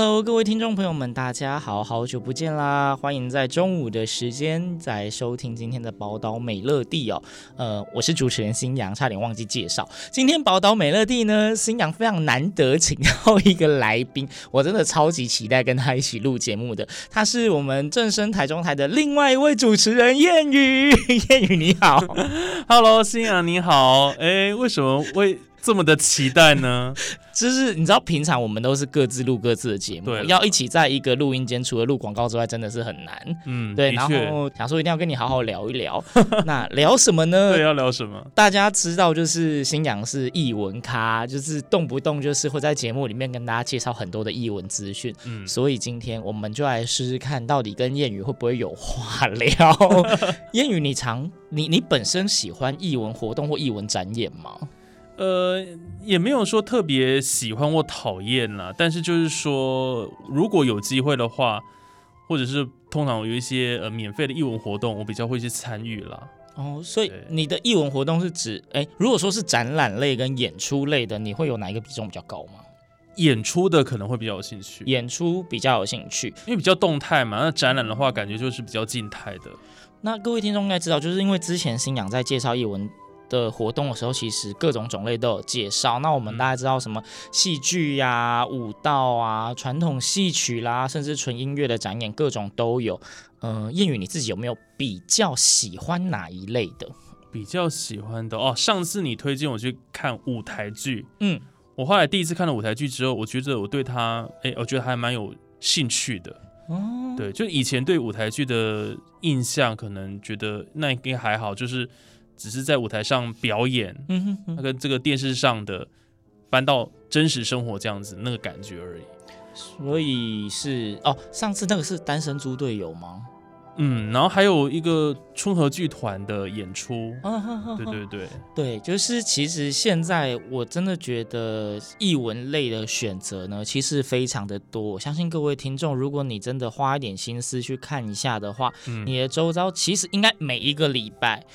Hello，各位听众朋友们，大家好，好久不见啦！欢迎在中午的时间在收听今天的宝岛美乐地哦。呃，我是主持人新阳，差点忘记介绍。今天宝岛美乐地呢，新阳非常难得请到一个来宾，我真的超级期待跟他一起录节目的。他是我们正声台中台的另外一位主持人谚语，谚语你好，Hello，新阳你好。哎，为什么为？这么的期待呢？就是你知道，平常我们都是各自录各自的节目，对，要一起在一个录音间，除了录广告之外，真的是很难。嗯，对。然后想说一定要跟你好好聊一聊，那聊什么呢？对，要聊什么？大家知道，就是新阳是译文咖，就是动不动就是会在节目里面跟大家介绍很多的译文资讯。嗯，所以今天我们就来试试看，到底跟谚语会不会有话聊？谚语，你常你你本身喜欢译文活动或译文展演吗？呃，也没有说特别喜欢或讨厌啦，但是就是说，如果有机会的话，或者是通常有一些呃免费的译文活动，我比较会去参与啦。哦，所以你的译文活动是指，哎，如果说是展览类跟演出类的，你会有哪一个比重比较高吗？演出的可能会比较有兴趣，演出比较有兴趣，因为比较动态嘛。那展览的话，感觉就是比较静态的。那各位听众应该知道，就是因为之前新阳在介绍译文的活动的时候，其实各种种类都有介绍。那我们大家知道什么戏剧呀、啊、舞蹈啊、传统戏曲啦，甚至纯音乐的展演，各种都有。嗯、呃，谚语你自己有没有比较喜欢哪一类的？比较喜欢的哦，上次你推荐我去看舞台剧，嗯，我后来第一次看了舞台剧之后，我觉得我对他，哎，我觉得还蛮有兴趣的。哦，对，就以前对舞台剧的印象，可能觉得那应该还好，就是。只是在舞台上表演，嗯哼哼，那跟这个电视上的搬到真实生活这样子那个感觉而已。所以是哦，上次那个是单身猪队友吗？嗯，然后还有一个春和剧团的演出。对对对对，就是其实现在我真的觉得译文类的选择呢，其实非常的多。我相信各位听众，如果你真的花一点心思去看一下的话，嗯、你的周遭其实应该每一个礼拜。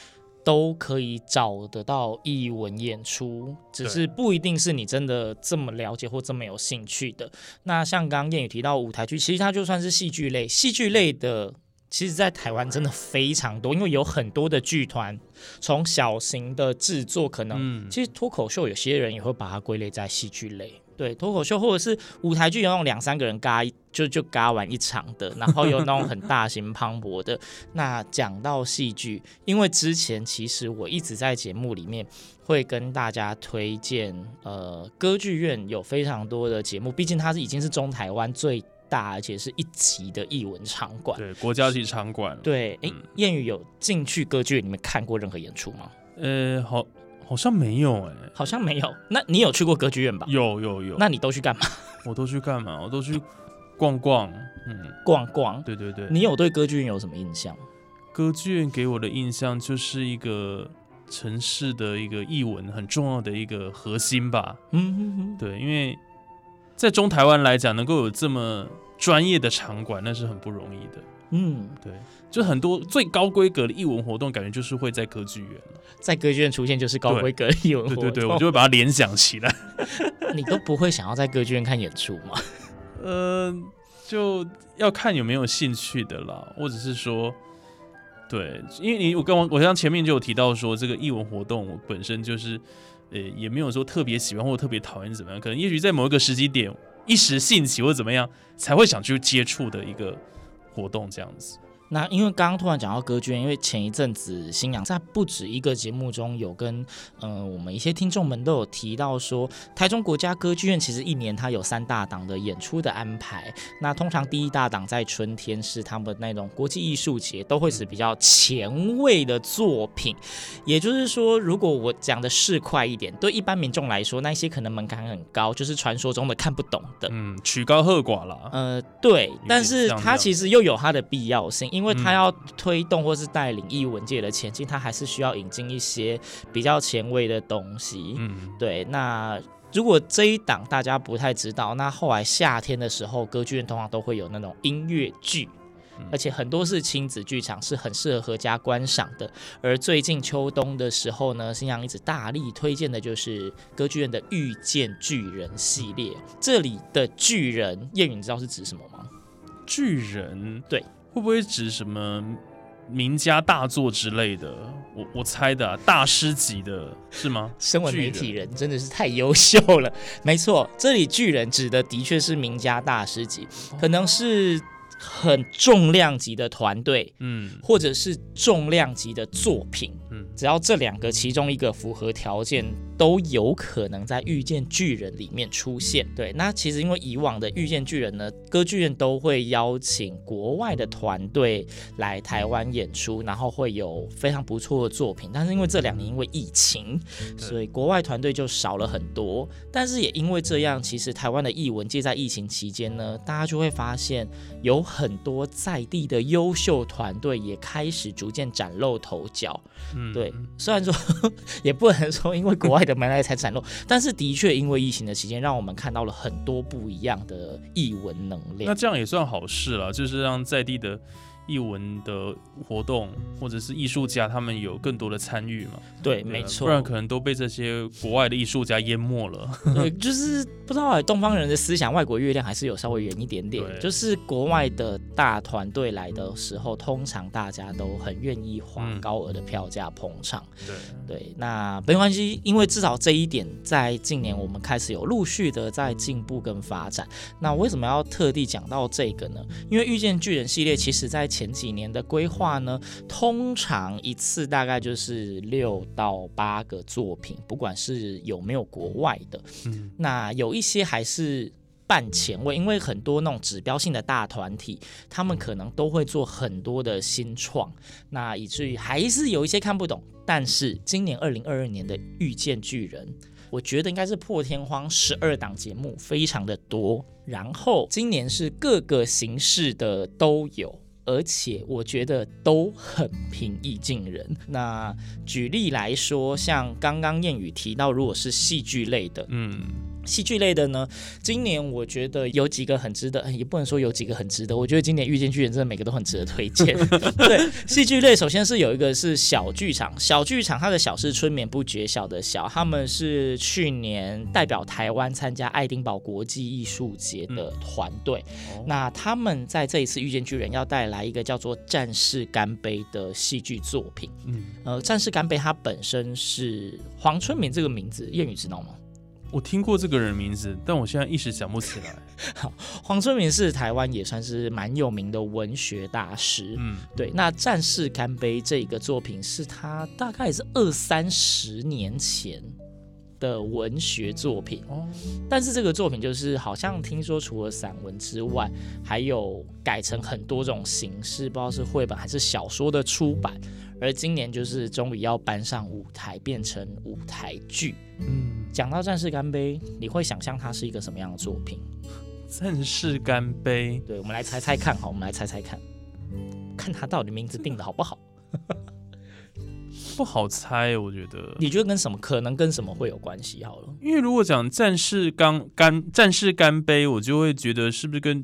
都可以找得到译文演出，只是不一定是你真的这么了解或这么有兴趣的。那像刚刚谚语提到舞台剧，其实它就算是戏剧类，戏剧类的，其实在台湾真的非常多，因为有很多的剧团，从小型的制作，可能、嗯、其实脱口秀，有些人也会把它归类在戏剧类。对，脱口秀或者是舞台剧，有那种两三个人嘎就就嘎完一场的，然后有那种很大型磅礴的。那讲到戏剧，因为之前其实我一直在节目里面会跟大家推荐，呃，歌剧院有非常多的节目，毕竟它是已经是中台湾最大而且是一级的艺文场馆，对，国家级场馆。对，哎、嗯，谚语有进去歌剧院里面看过任何演出吗？呃，好。好像没有哎、欸，好像没有。那你有去过歌剧院吧？有有有。那你都去干嘛？我都去干嘛？我都去逛逛，嗯，逛逛。对对对。你有对歌剧院有什么印象？歌剧院给我的印象就是一个城市的一个艺文很重要的一个核心吧。嗯。对，因为在中台湾来讲，能够有这么专业的场馆，那是很不容易的。嗯，对。就很多最高规格的艺文活动，感觉就是会在歌剧院，在歌剧院出现就是高规格的艺文活动。对对对，我就会把它联想起来。你都不会想要在歌剧院看演出吗？呃，就要看有没有兴趣的啦，或者是说，对，因为你我跟我我像前面就有提到说，这个艺文活动我本身就是，呃，也没有说特别喜欢或者特别讨厌怎么样，可能也许在某一个时机点一时兴起或者怎么样，才会想去接触的一个活动这样子。那因为刚刚突然讲到歌剧院，因为前一阵子星洋在不止一个节目中有跟嗯、呃、我们一些听众们都有提到说，台中国家歌剧院其实一年它有三大档的演出的安排。那通常第一大档在春天是他们那种国际艺术节，都会是比较前卫的作品。也就是说，如果我讲的市侩一点，对一般民众来说，那些可能门槛很高，就是传说中的看不懂的，嗯，曲高和寡了。呃，对，但是它其实又有它的必要性。因为他要推动或是带领艺文界的前进，他还是需要引进一些比较前卫的东西。嗯，对。那如果这一档大家不太知道，那后来夏天的时候，歌剧院通常都会有那种音乐剧，而且很多是亲子剧场，是很适合合家观赏的。而最近秋冬的时候呢，新阳一直大力推荐的就是歌剧院的《遇见巨人》系列。这里的巨人，彦允你知道是指什么吗？巨人，对。会不会指什么名家大作之类的？我我猜的、啊，大师级的是吗？身为媒体人真的是太优秀了。没错，这里巨人指的的确是名家大师级，可能是很重量级的团队，嗯，或者是重量级的作品，嗯，只要这两个其中一个符合条件。都有可能在《遇见巨人》里面出现。对，那其实因为以往的《遇见巨人》呢，歌剧院都会邀请国外的团队来台湾演出，然后会有非常不错的作品。但是因为这两年因为疫情，所以国外团队就少了很多。但是也因为这样，其实台湾的艺文界在疫情期间呢，大家就会发现有很多在地的优秀团队也开始逐渐崭露头角。嗯，对，虽然说 也不能说因为国外。的埋来才散落，但是的确因为疫情的期间，让我们看到了很多不一样的译文能量。那这样也算好事了，就是让在地的。艺文的活动，或者是艺术家，他们有更多的参与嘛？对，没错，不然可能都被这些国外的艺术家淹没了。对，就是不知道哎，东方人的思想，外国月亮还是有稍微远一点点。就是国外的大团队来的时候，通常大家都很愿意花高额的票价捧场。对、嗯、对，那没关系，因为至少这一点，在近年我们开始有陆续的在进步跟发展。那为什么要特地讲到这个呢？因为遇见巨人系列，其实在前几年的规划呢，通常一次大概就是六到八个作品，不管是有没有国外的，嗯，那有一些还是半前卫，因为很多那种指标性的大团体，他们可能都会做很多的新创，那以至于还是有一些看不懂。但是今年二零二二年的遇见巨人，我觉得应该是破天荒十二档节目，非常的多。然后今年是各个形式的都有。而且我觉得都很平易近人。那举例来说，像刚刚谚语提到，如果是戏剧类的，嗯。戏剧类的呢，今年我觉得有几个很值得，也不能说有几个很值得。我觉得今年遇见巨人真的每个都很值得推荐。对，戏剧类首先是有一个是小剧场，小剧场它的小是春眠不觉晓的小，他们是去年代表台湾参加爱丁堡国际艺术节的团队。嗯、那他们在这一次遇见巨人要带来一个叫做《战士干杯》的戏剧作品。嗯，呃，《战士干杯》它本身是黄春明这个名字，谚语知道吗？我听过这个人名字，但我现在一时想不起来。好，黄春明是台湾也算是蛮有名的文学大师。嗯，对。那《战士干杯》这个作品是他大概是二三十年前的文学作品。哦，但是这个作品就是好像听说除了散文之外，还有改成很多种形式，不知道是绘本还是小说的出版。而今年就是终于要搬上舞台，变成舞台剧。嗯，讲到《战士干杯》，你会想象它是一个什么样的作品？《战士干杯》，对，我们来猜猜看，好，我们来猜猜看，看他到底名字定的好不好？不好猜，我觉得。你觉得跟什么？可能跟什么会有关系？好了，因为如果讲《战士干干战士干杯》，我就会觉得是不是跟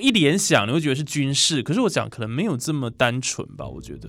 一联想，你会觉得是军事。可是我讲可能没有这么单纯吧，我觉得。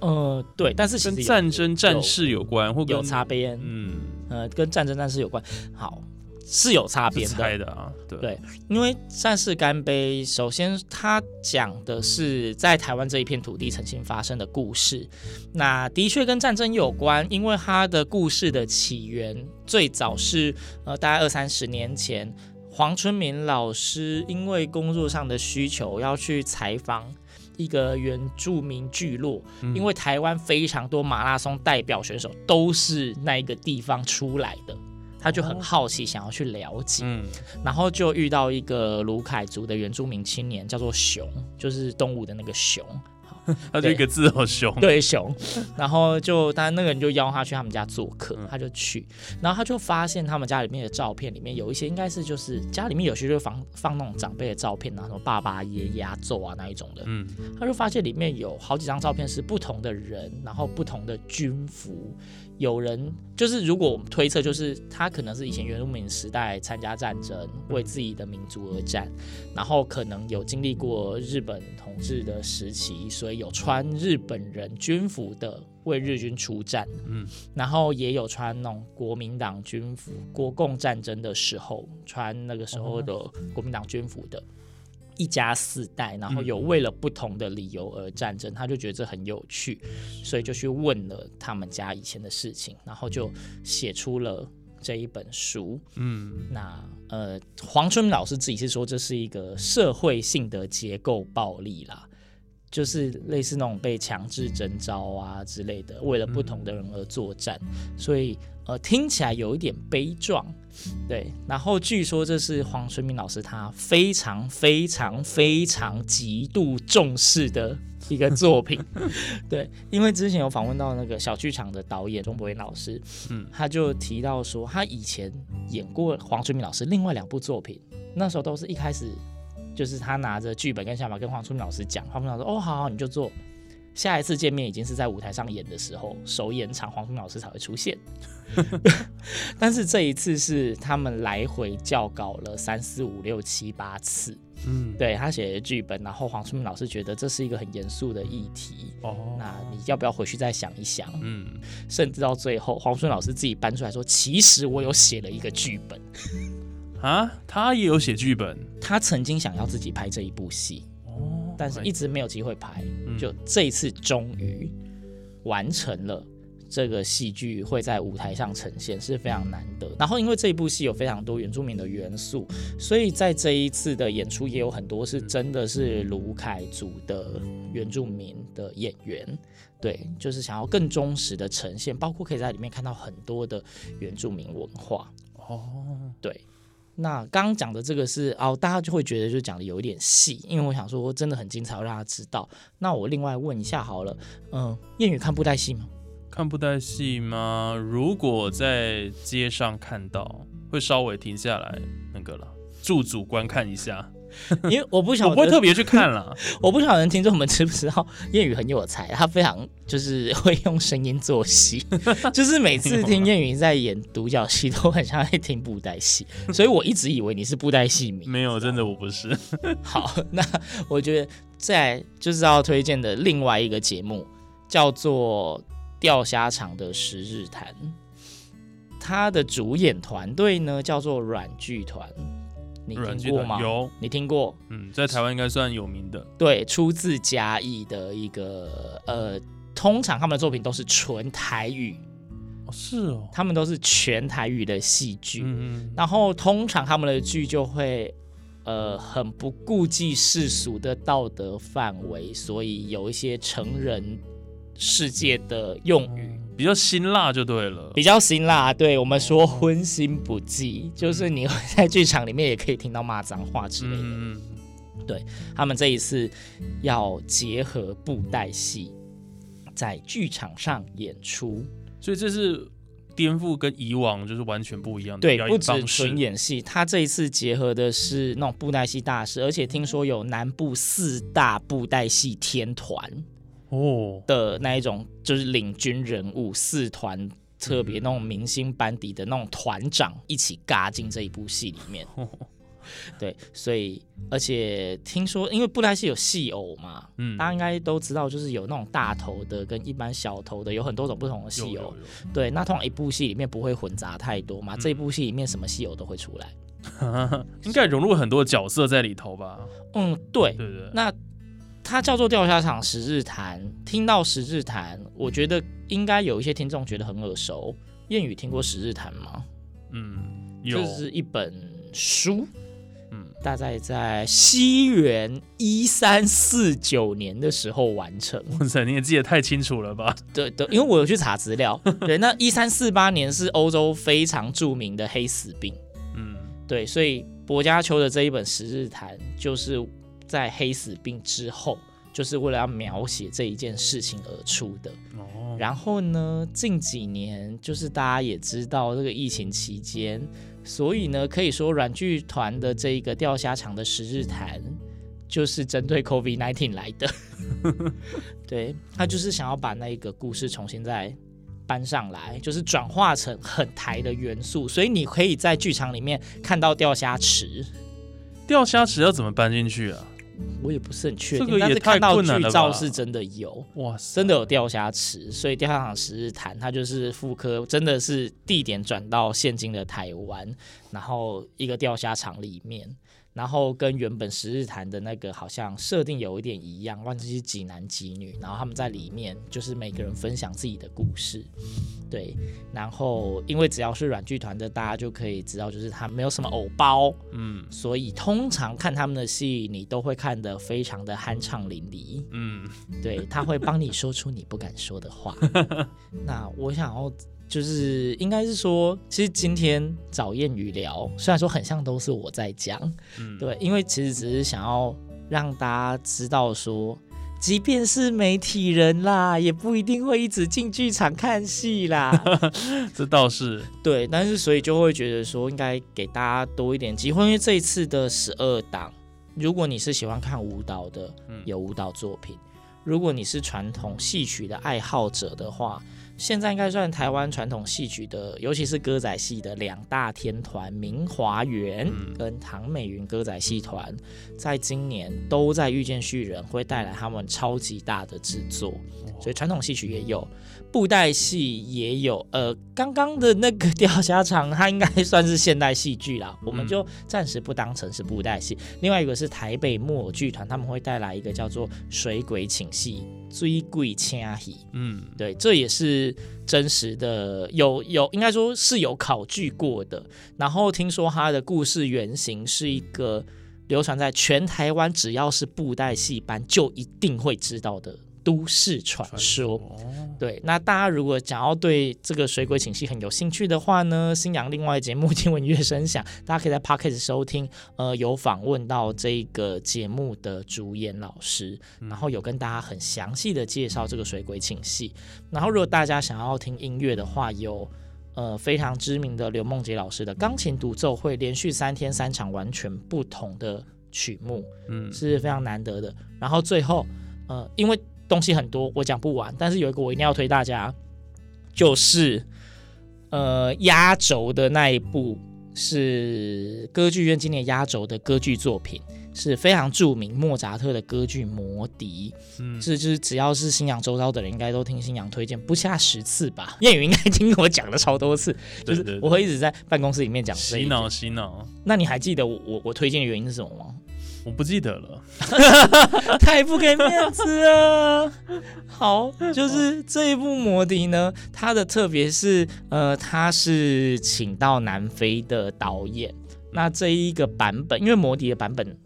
呃，对，但是跟战争战士有关，或有擦边，嗯，呃，跟战争战士有关，好，是有擦边的，的啊，对，对，因为战士干杯，首先他讲的是在台湾这一片土地曾经发生的故事，那的确跟战争有关，因为他的故事的起源最早是呃，大概二三十年前。黄春明老师因为工作上的需求要去采访一个原住民聚落，嗯、因为台湾非常多马拉松代表选手都是那一个地方出来的，他就很好奇，想要去了解，嗯、然后就遇到一个卢凯族的原住民青年，叫做熊，就是动物的那个熊。他就一个字哦熊，对 熊，然后就当然那个人就邀他去他们家做客，他就去，然后他就发现他们家里面的照片里面有一些应该是就是家里面有些就放放那种长辈的照片啊，什么爸爸、爷爷、压轴啊那一种的，嗯，他就发现里面有好几张照片是不同的人，然后不同的军服。有人就是，如果我们推测，就是他可能是以前原住民时代参加战争，为自己的民族而战，然后可能有经历过日本统治的时期，所以有穿日本人军服的为日军出战，嗯，然后也有穿那种国民党军服，国共战争的时候穿那个时候的国民党军服的。一家四代，然后有为了不同的理由而战争，嗯、他就觉得这很有趣，所以就去问了他们家以前的事情，然后就写出了这一本书。嗯，那呃，黄春明老师自己是说这是一个社会性的结构暴力啦。就是类似那种被强制征召啊之类的，为了不同的人而作战，所以呃听起来有一点悲壮，对。然后据说这是黄春明老师他非常非常非常极度重视的一个作品，对。因为之前有访问到那个小剧场的导演钟博元老师，嗯，他就提到说他以前演过黄春明老师另外两部作品，那时候都是一开始。就是他拿着剧本跟想法跟黄春明老师讲，黄春明老师说：“哦，好好，你就做。”下一次见面已经是在舞台上演的时候，首演场黄春明老师才会出现。但是这一次是他们来回校稿了三四五六七八次。嗯，对他写的剧本，然后黄春明老师觉得这是一个很严肃的议题。哦，那你要不要回去再想一想？嗯，甚至到最后，黄春明老师自己搬出来说：“其实我有写了一个剧本。” 啊，他也有写剧本。他曾经想要自己拍这一部戏，哦，但是一直没有机会拍。嗯、就这一次终于完成了，这个戏剧会在舞台上呈现是非常难得。然后因为这一部戏有非常多原住民的元素，所以在这一次的演出也有很多是真的是卢凯族的原住民的演员。对，就是想要更忠实的呈现，包括可以在里面看到很多的原住民文化。哦，对。那刚刚讲的这个是哦，大家就会觉得就讲的有一点细，因为我想说真的很精彩，要让他知道。那我另外问一下好了，嗯，谚语看布袋戏吗？看布袋戏吗？如果在街上看到，会稍微停下来那个了，驻足观看一下。因为我不晓得，我不会特别去看了。我不晓得听众们知不知道，谚语很有才，他非常就是会用声音做戏，就是每次听谚语在演独角戏，都很像在听布袋戏。所以我一直以为你是布袋戏迷，没有，真的我不是。好，那我觉得在就是要推荐的另外一个节目叫做《钓虾场的十日谈》，他的主演团队呢叫做软剧团。你听过吗？有，你听过？嗯，在台湾应该算有名的。对，出自嘉义的一个呃，通常他们的作品都是纯台语。哦，是哦，他们都是全台语的戏剧。嗯嗯。然后通常他们的剧就会呃很不顾忌世俗的道德范围，所以有一些成人世界的用语。嗯比较辛辣就对了，比较辛辣，对我们说荤腥不忌，就是你会在剧场里面也可以听到骂脏话之类的。嗯，对，他们这一次要结合布袋戏在剧场上演出，所以这是颠覆跟以往就是完全不一样的。对，不止纯演戏，他这一次结合的是那种布袋戏大师，而且听说有南部四大布袋戏天团。哦的那一种就是领军人物，四团特别那种明星班底的那种团长一起嘎进这一部戏里面。对，所以而且听说，因为布袋戏有戏偶嘛，嗯，大家应该都知道，就是有那种大头的跟一般小头的，有很多种不同的戏偶。对，那通常一部戏里面不会混杂太多嘛，嗯、这一部戏里面什么戏偶都会出来，应该融入很多角色在里头吧？嗯，对，对对，那。它叫做钓虾场十日谈，听到十日谈，我觉得应该有一些听众觉得很耳熟。谚语听过十日谈吗？嗯，有，这是一本书，大概在西元一三四九年的时候完成。哇塞，你也记得太清楚了吧？对对，因为我有去查资料。对，那一三四八年是欧洲非常著名的黑死病。嗯，对，所以薄伽丘的这一本《十日谈》就是在黑死病之后，就是为了要描写这一件事情而出的。哦。然后呢，近几年就是大家也知道，这个疫情期间。所以呢，可以说软剧团的这一个钓虾场的十日谈，就是针对 COVID-19 来的。对，他就是想要把那一个故事重新再搬上来，就是转化成很台的元素。所以你可以在剧场里面看到钓虾池。钓虾池要怎么搬进去啊？我也不是很确定，这个也太困难了吧？但是看到剧照是真的有，哇，真的有钓虾池，所以钓虾场十日谈它就是复刻，真的是地点转到现今的台湾，然后一个钓虾场里面。然后跟原本十日谈的那个好像设定有一点一样，忘记是几男几女，然后他们在里面就是每个人分享自己的故事，对。然后因为只要是软剧团的，大家就可以知道，就是他没有什么偶包，嗯，所以通常看他们的戏，你都会看得非常的酣畅淋漓，嗯，对，他会帮你说出你不敢说的话。那我想要。就是应该是说，其实今天找彦宇聊，虽然说很像都是我在讲，嗯，对，因为其实只是想要让大家知道说，即便是媒体人啦，也不一定会一直进剧场看戏啦。这倒是对，但是所以就会觉得说，应该给大家多一点机会，因为这一次的十二档，如果你是喜欢看舞蹈的，有舞蹈作品；如果你是传统戏曲的爱好者的话。现在应该算台湾传统戏曲的，尤其是歌仔戏的两大天团——明华园跟唐美云歌仔戏团，在今年都在遇见旭人会带来他们超级大的制作，所以传统戏曲也有。布袋戏也有，呃，刚刚的那个钓虾场，它应该算是现代戏剧啦，我们就暂时不当成是布袋戏。另外一个是台北木偶剧团，他们会带来一个叫做《水鬼请戏》，水鬼掐戏，嗯，对，这也是真实的，有有应该说是有考据过的。然后听说他的故事原型是一个流传在全台湾，只要是布袋戏班就一定会知道的。都市传说，对，那大家如果想要对这个水鬼寝戏很有兴趣的话呢，新阳另外节目《听闻乐声响》，大家可以在 Podcast 收听，呃，有访问到这个节目的主演老师，然后有跟大家很详细的介绍这个水鬼寝戏。然后如果大家想要听音乐的话，有呃非常知名的刘梦洁老师的钢琴独奏会，连续三天三场完全不同的曲目，嗯，是非常难得的。然后最后，呃，因为东西很多，我讲不完。但是有一个我一定要推大家，就是呃压轴的那一部是歌剧院今年压轴的歌剧作品，是非常著名莫扎特的歌剧《魔笛》。嗯，是就是只要是新娘周遭的人，应该都听新娘推荐不下十次吧。谚语应该听我讲了超多次，就是我会一直在办公室里面讲洗脑洗脑。那你还记得我我我推荐的原因是什么吗？我不记得了，太不给面子了。好，就是这一部《魔笛》呢，它的特别是，呃，它是请到南非的导演。那这一个版本，因为《魔笛》的版本，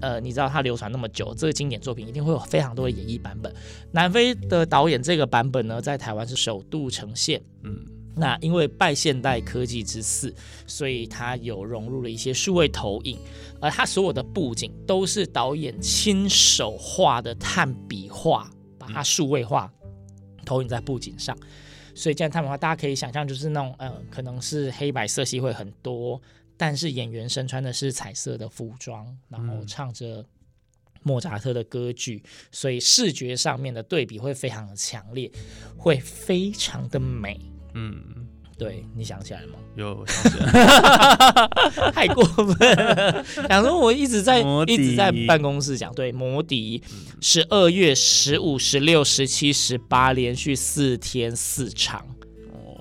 呃，你知道它流传那么久，这个经典作品一定会有非常多的演绎版本。南非的导演这个版本呢，在台湾是首度呈现。嗯。那因为拜现代科技之赐，所以它有融入了一些数位投影，而它所有的布景都是导演亲手画的炭笔画，把它数位化投影在布景上。所以这样他们的话，大家可以想象，就是那种呃，可能是黑白色系会很多，但是演员身穿的是彩色的服装，然后唱着莫扎特的歌剧，所以视觉上面的对比会非常的强烈，会非常的美。嗯，对，你想起来了吗？有想起来，太过分了。想说我一直在一直在办公室讲，对，魔笛，十二月十五、十六、十七、十八，连续四天四场，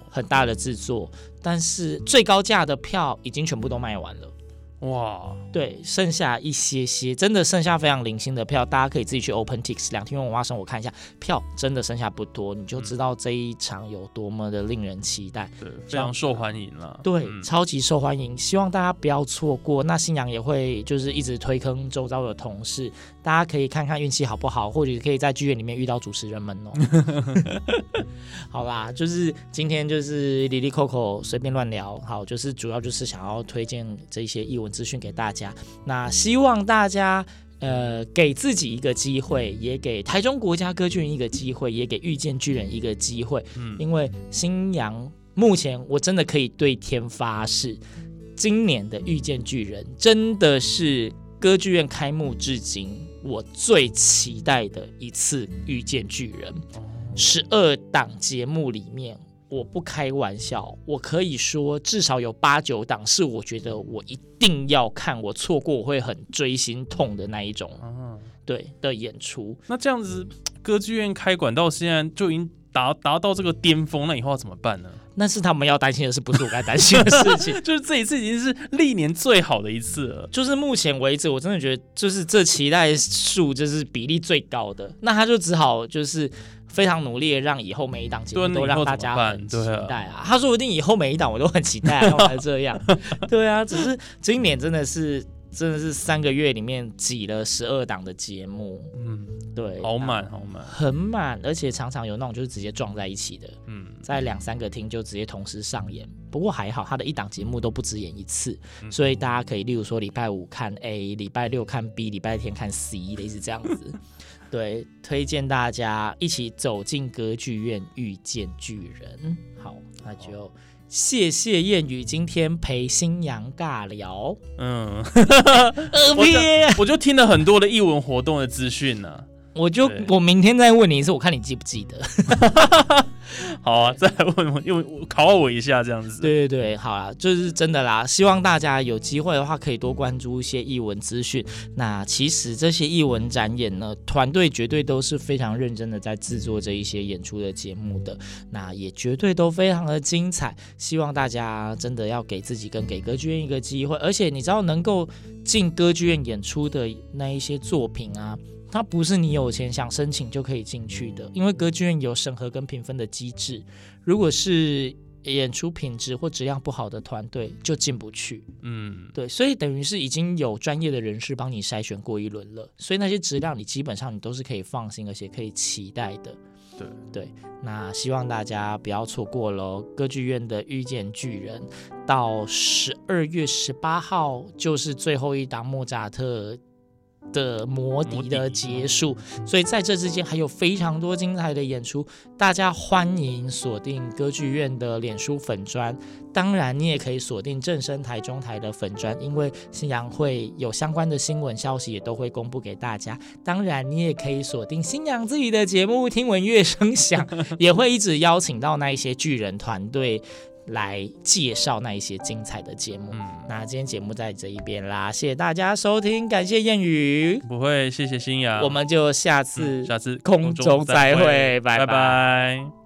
很大的制作，但是最高价的票已经全部都卖完了。哇！对，剩下一些些，真的剩下非常零星的票，大家可以自己去 OpenTix 两厅院文化生活看一下，票真的剩下不多，你就知道这一场有多么的令人期待，对，非常受欢迎了，对，嗯、超级受欢迎，希望大家不要错过。那新阳也会就是一直推坑周遭的同事，大家可以看看运气好不好，或者可以在剧院里面遇到主持人们哦。好啦，就是今天就是李丽 Coco 随便乱聊，好，就是主要就是想要推荐这些译文资讯给大家。那希望大家呃给自己一个机会，也给台中国家歌剧院一个机会，也给遇见巨人一个机会。嗯，因为新阳目前我真的可以对天发誓，今年的遇见巨人真的是歌剧院开幕至今我最期待的一次遇见巨人。十二档节目里面。我不开玩笑，我可以说至少有八九档是我觉得我一定要看，我错过我会很锥心痛的那一种，啊、对的演出。那这样子，歌剧院开馆到现在就已经达达到这个巅峰，那以后要怎么办呢？那是他们要担心的事，不是我该担心的事情。就是这一次已经是历年最好的一次了，就是目前为止，我真的觉得就是这期待数就是比例最高的，那他就只好就是。非常努力的让以后每一档节目都让大家很期待啊！他说不定以后每一档我都很期待，啊，才这样。对啊，只是今年真的是真的是三个月里面挤了十二档的节目，嗯，对，好满好满，很满，而且常常有那种就是直接撞在一起的，嗯，在两三个厅就直接同时上演。不过还好，他的一档节目都不止演一次，所以大家可以例如说礼拜五看 A，礼拜六看 B，礼拜天看 C，类似这样子。对，推荐大家一起走进歌剧院，遇见巨人。好，那就谢谢燕宇今天陪新娘尬聊。嗯，我就我就听了很多的艺文活动的资讯呢。我就我明天再问你一次，我看你记不记得。好啊，再问问，又考我一下这样子。对对对，好啦，就是真的啦。希望大家有机会的话，可以多关注一些艺文资讯。那其实这些艺文展演呢，团队绝对都是非常认真的在制作这一些演出的节目的。那也绝对都非常的精彩。希望大家真的要给自己跟给歌剧院一个机会。而且你知道，能够进歌剧院演出的那一些作品啊。它不是你有钱想申请就可以进去的，因为歌剧院有审核跟评分的机制。如果是演出品质或质量不好的团队，就进不去。嗯，对，所以等于是已经有专业的人士帮你筛选过一轮了，所以那些质量你基本上你都是可以放心而且可以期待的。对对，那希望大家不要错过喽！歌剧院的遇见巨人到十二月十八号就是最后一档莫扎特的魔笛的结束，所以在这之间还有非常多精彩的演出，大家欢迎锁定歌剧院的脸书粉砖，当然你也可以锁定正声台中台的粉砖，因为新阳会有相关的新闻消息也都会公布给大家。当然你也可以锁定新阳自己的节目，听闻乐声响，也会一直邀请到那一些巨人团队。来介绍那一些精彩的节目。嗯，那今天节目在这一边啦，谢谢大家收听，感谢谚语，不会，谢谢新雅，我们就下次、嗯、下次空中再会，拜拜。拜拜。